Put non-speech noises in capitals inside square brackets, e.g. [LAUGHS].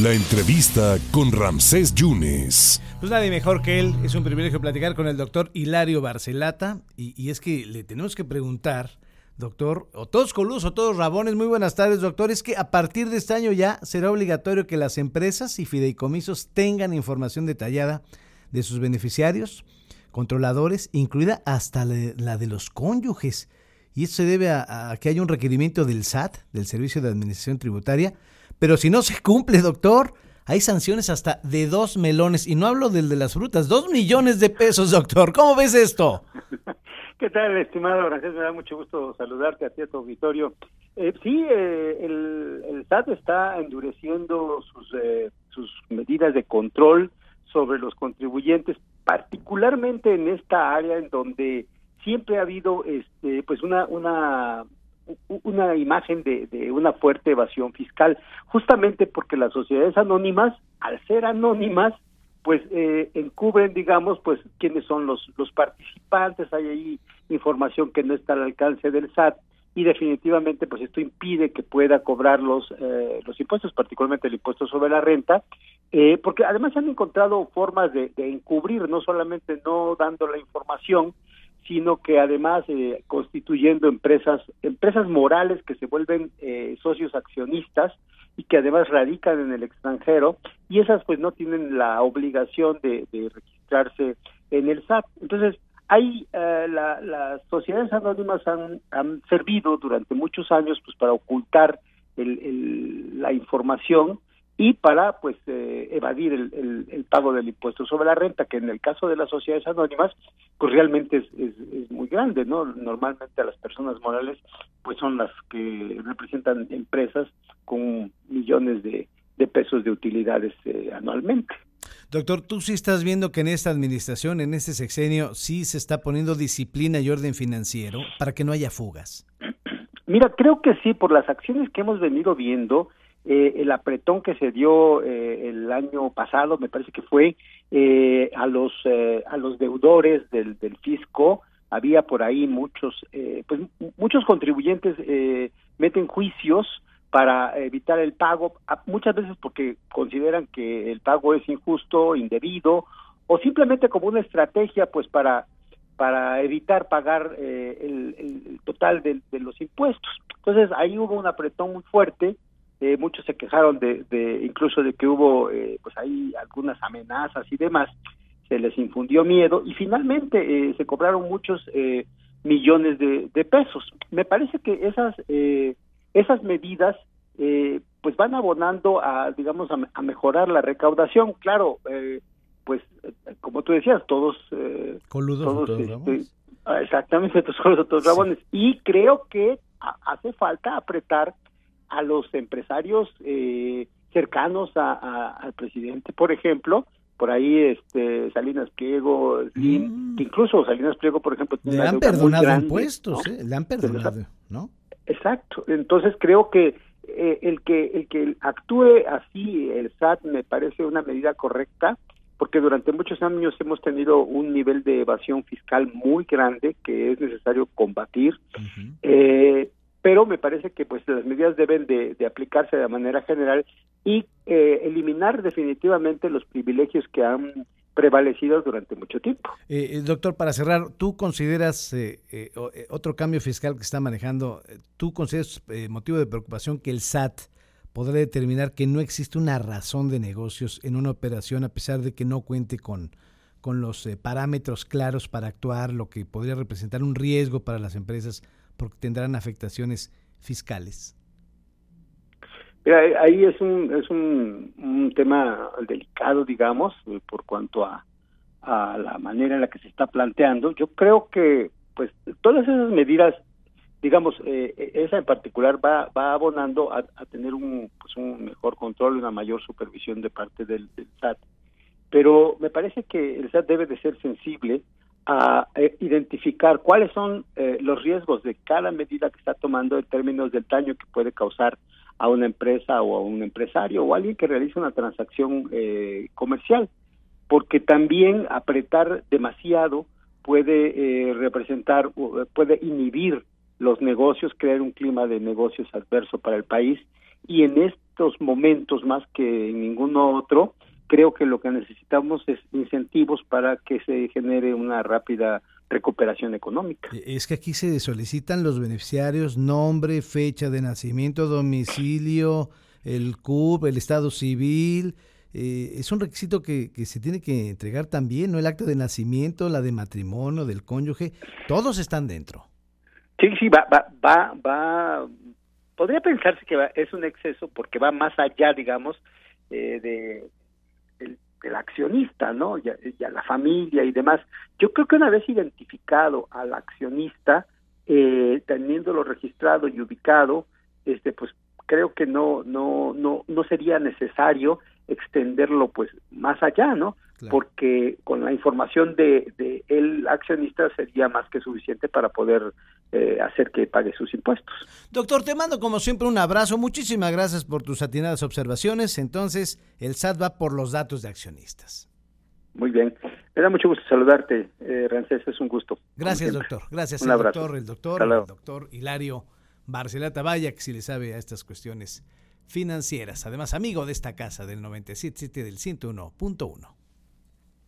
La entrevista con Ramsés Yunes. Pues nadie mejor que él. Es un privilegio platicar con el doctor Hilario Barcelata. Y, es que le tenemos que preguntar, doctor, o todos coludos o todos rabones. Muy buenas tardes, doctor. Es que a partir de este año ya será obligatorio que las empresas y fideicomisos tengan información detallada de sus beneficiarios, controladores, incluida hasta la de los cónyuges. Y esto se debe a, a que hay un requerimiento del SAT, del Servicio de Administración Tributaria pero si no se cumple, doctor, hay sanciones hasta de dos melones. Y no hablo del de las frutas, dos millones de pesos, doctor. ¿Cómo ves esto? [LAUGHS] ¿Qué tal, estimado Gracias, Me da mucho gusto saludarte a ti, a tu auditorio. Eh, sí, eh, el, SAT está endureciendo sus, eh, sus medidas de control sobre los contribuyentes, particularmente en esta área en donde siempre ha habido este, pues una, una una imagen de, de, una fuerte evasión fiscal, justamente porque las sociedades anónimas, al ser anónimas, pues eh, encubren, digamos, pues quiénes son los, los participantes, hay ahí información que no está al alcance del SAT y definitivamente pues esto impide que pueda cobrar los, eh, los impuestos, particularmente el impuesto sobre la renta, eh, porque además se han encontrado formas de, de encubrir, no solamente no dando la información, sino que además eh, constituyendo empresas empresas morales que se vuelven eh, socios accionistas y que además radican en el extranjero y esas pues no tienen la obligación de, registrarse en el SAT entonces hay eh, las sociedades anónimas han, han servido durante muchos años pues para ocultar el, la información y para pues eh, evadir el, el, pago del impuesto sobre la renta que en el caso de las sociedades anónimas pues realmente es, es, muy grande no normalmente las personas morales pues son las que representan empresas con millones de, de pesos de utilidades eh, anualmente Doctor, tú sí estás viendo que en esta administración, en este sexenio, sí se está poniendo disciplina y orden financiero para que no haya fugas. [CLEARS THROAT] Mira, creo que sí, por las acciones que hemos venido viendo, eh, el apretón que se dio eh, el año pasado, me parece que fue eh, a los a los deudores del, del fisco, había por ahí muchos pues muchos contribuyentes meten juicios para evitar el pago, muchas veces porque consideran que el pago es injusto, indebido, o simplemente como una estrategia pues para para evitar pagar el, el, total de, de los impuestos. Entonces ahí hubo un apretón muy fuerte, eh, muchos se quejaron de, de, incluso de que hubo eh, pues ahí algunas amenazas y demás. Se les infundió miedo y finalmente eh, se cobraron muchos millones de, de, pesos. Me parece que esas esas medidas pues van abonando a digamos a, mejorar la recaudación. Claro pues como tú decías todos coludos todos, este, ah, exactamente [LAUGHS] todos todos rabones y creo que hace falta apretar a los empresarios eh, cercanos a, al presidente, por ejemplo, por ahí este Salinas Pliego, mm. incluso Salinas Pliego, por ejemplo, le han perdonado impuestos, ¿eh? le han perdonado, ¿no? Exacto. Entonces creo que eh, el que el que actúe así el SAT me parece una medida correcta porque durante muchos años hemos tenido un nivel de evasión fiscal muy grande que es necesario combatir. eh, pero me parece que pues las medidas deben de, aplicarse de manera general y eh, eliminar definitivamente los privilegios que han prevalecido durante mucho tiempo. Eh, eh doctor, para cerrar, ¿tú consideras eh, otro cambio fiscal que está manejando, tú consideras motivo de preocupación que el SAT podrá determinar que no existe una razón de negocios en una operación a pesar de que no cuente con, con los parámetros claros para actuar, lo que podría representar un riesgo para las empresas porque tendrán afectaciones fiscales? Mira, ahí es un es un, tema delicado, digamos, eh, por cuanto a, a la manera en la que se está planteando. Yo creo que, pues, todas esas medidas, digamos, eh, esa en particular va va abonando a, tener un pues un mejor control, una mayor supervisión de parte del, del SAT. Pero me parece que el SAT debe de ser sensible a eh, identificar cuáles son eh, los riesgos de cada medida que está tomando en términos del daño que puede causar a una empresa o a un empresario o a alguien que realiza una transacción eh, comercial, porque también apretar demasiado puede representar, puede inhibir los negocios, crear un clima de negocios adverso para el país. Y en estos momentos más que en ningún otro, creo que lo que necesitamos es incentivos para que se genere una rápida recuperación económica. E, es que aquí se solicitan los beneficiarios, nombre, fecha de nacimiento, domicilio, el CUP, el estado civil. Eh, es un requisito que, que, se tiene que entregar también, ¿no? El acta de nacimiento, la de matrimonio, del cónyuge, todos están dentro. Sí, sí, va, va, va, va. Podría pensarse que es un exceso porque va más allá, digamos, eh, de accionista, ¿no? Ya, ya, la familia y demás. Yo creo que una vez identificado al accionista, eh, teniéndolo registrado y ubicado, este, pues creo que no, no, no, no sería necesario extenderlo, pues, más allá, ¿no? Porque con la información de, de, el accionista sería más que suficiente para poder eh, hacer que pague sus impuestos. Doctor, te mando como siempre un abrazo. Muchísimas gracias por tus atinadas observaciones. Entonces, el SAT va por los datos de accionistas. Muy bien. Me da mucho gusto saludarte, eh, Rancés. Es un gusto. Gracias, doctor. Gracias, un abrazo. doctor, el doctor, el doctor Hilario Barcelata Vaya, que si le sabe a estas cuestiones financieras. Además, amigo de esta casa del 97.7 del 101.1.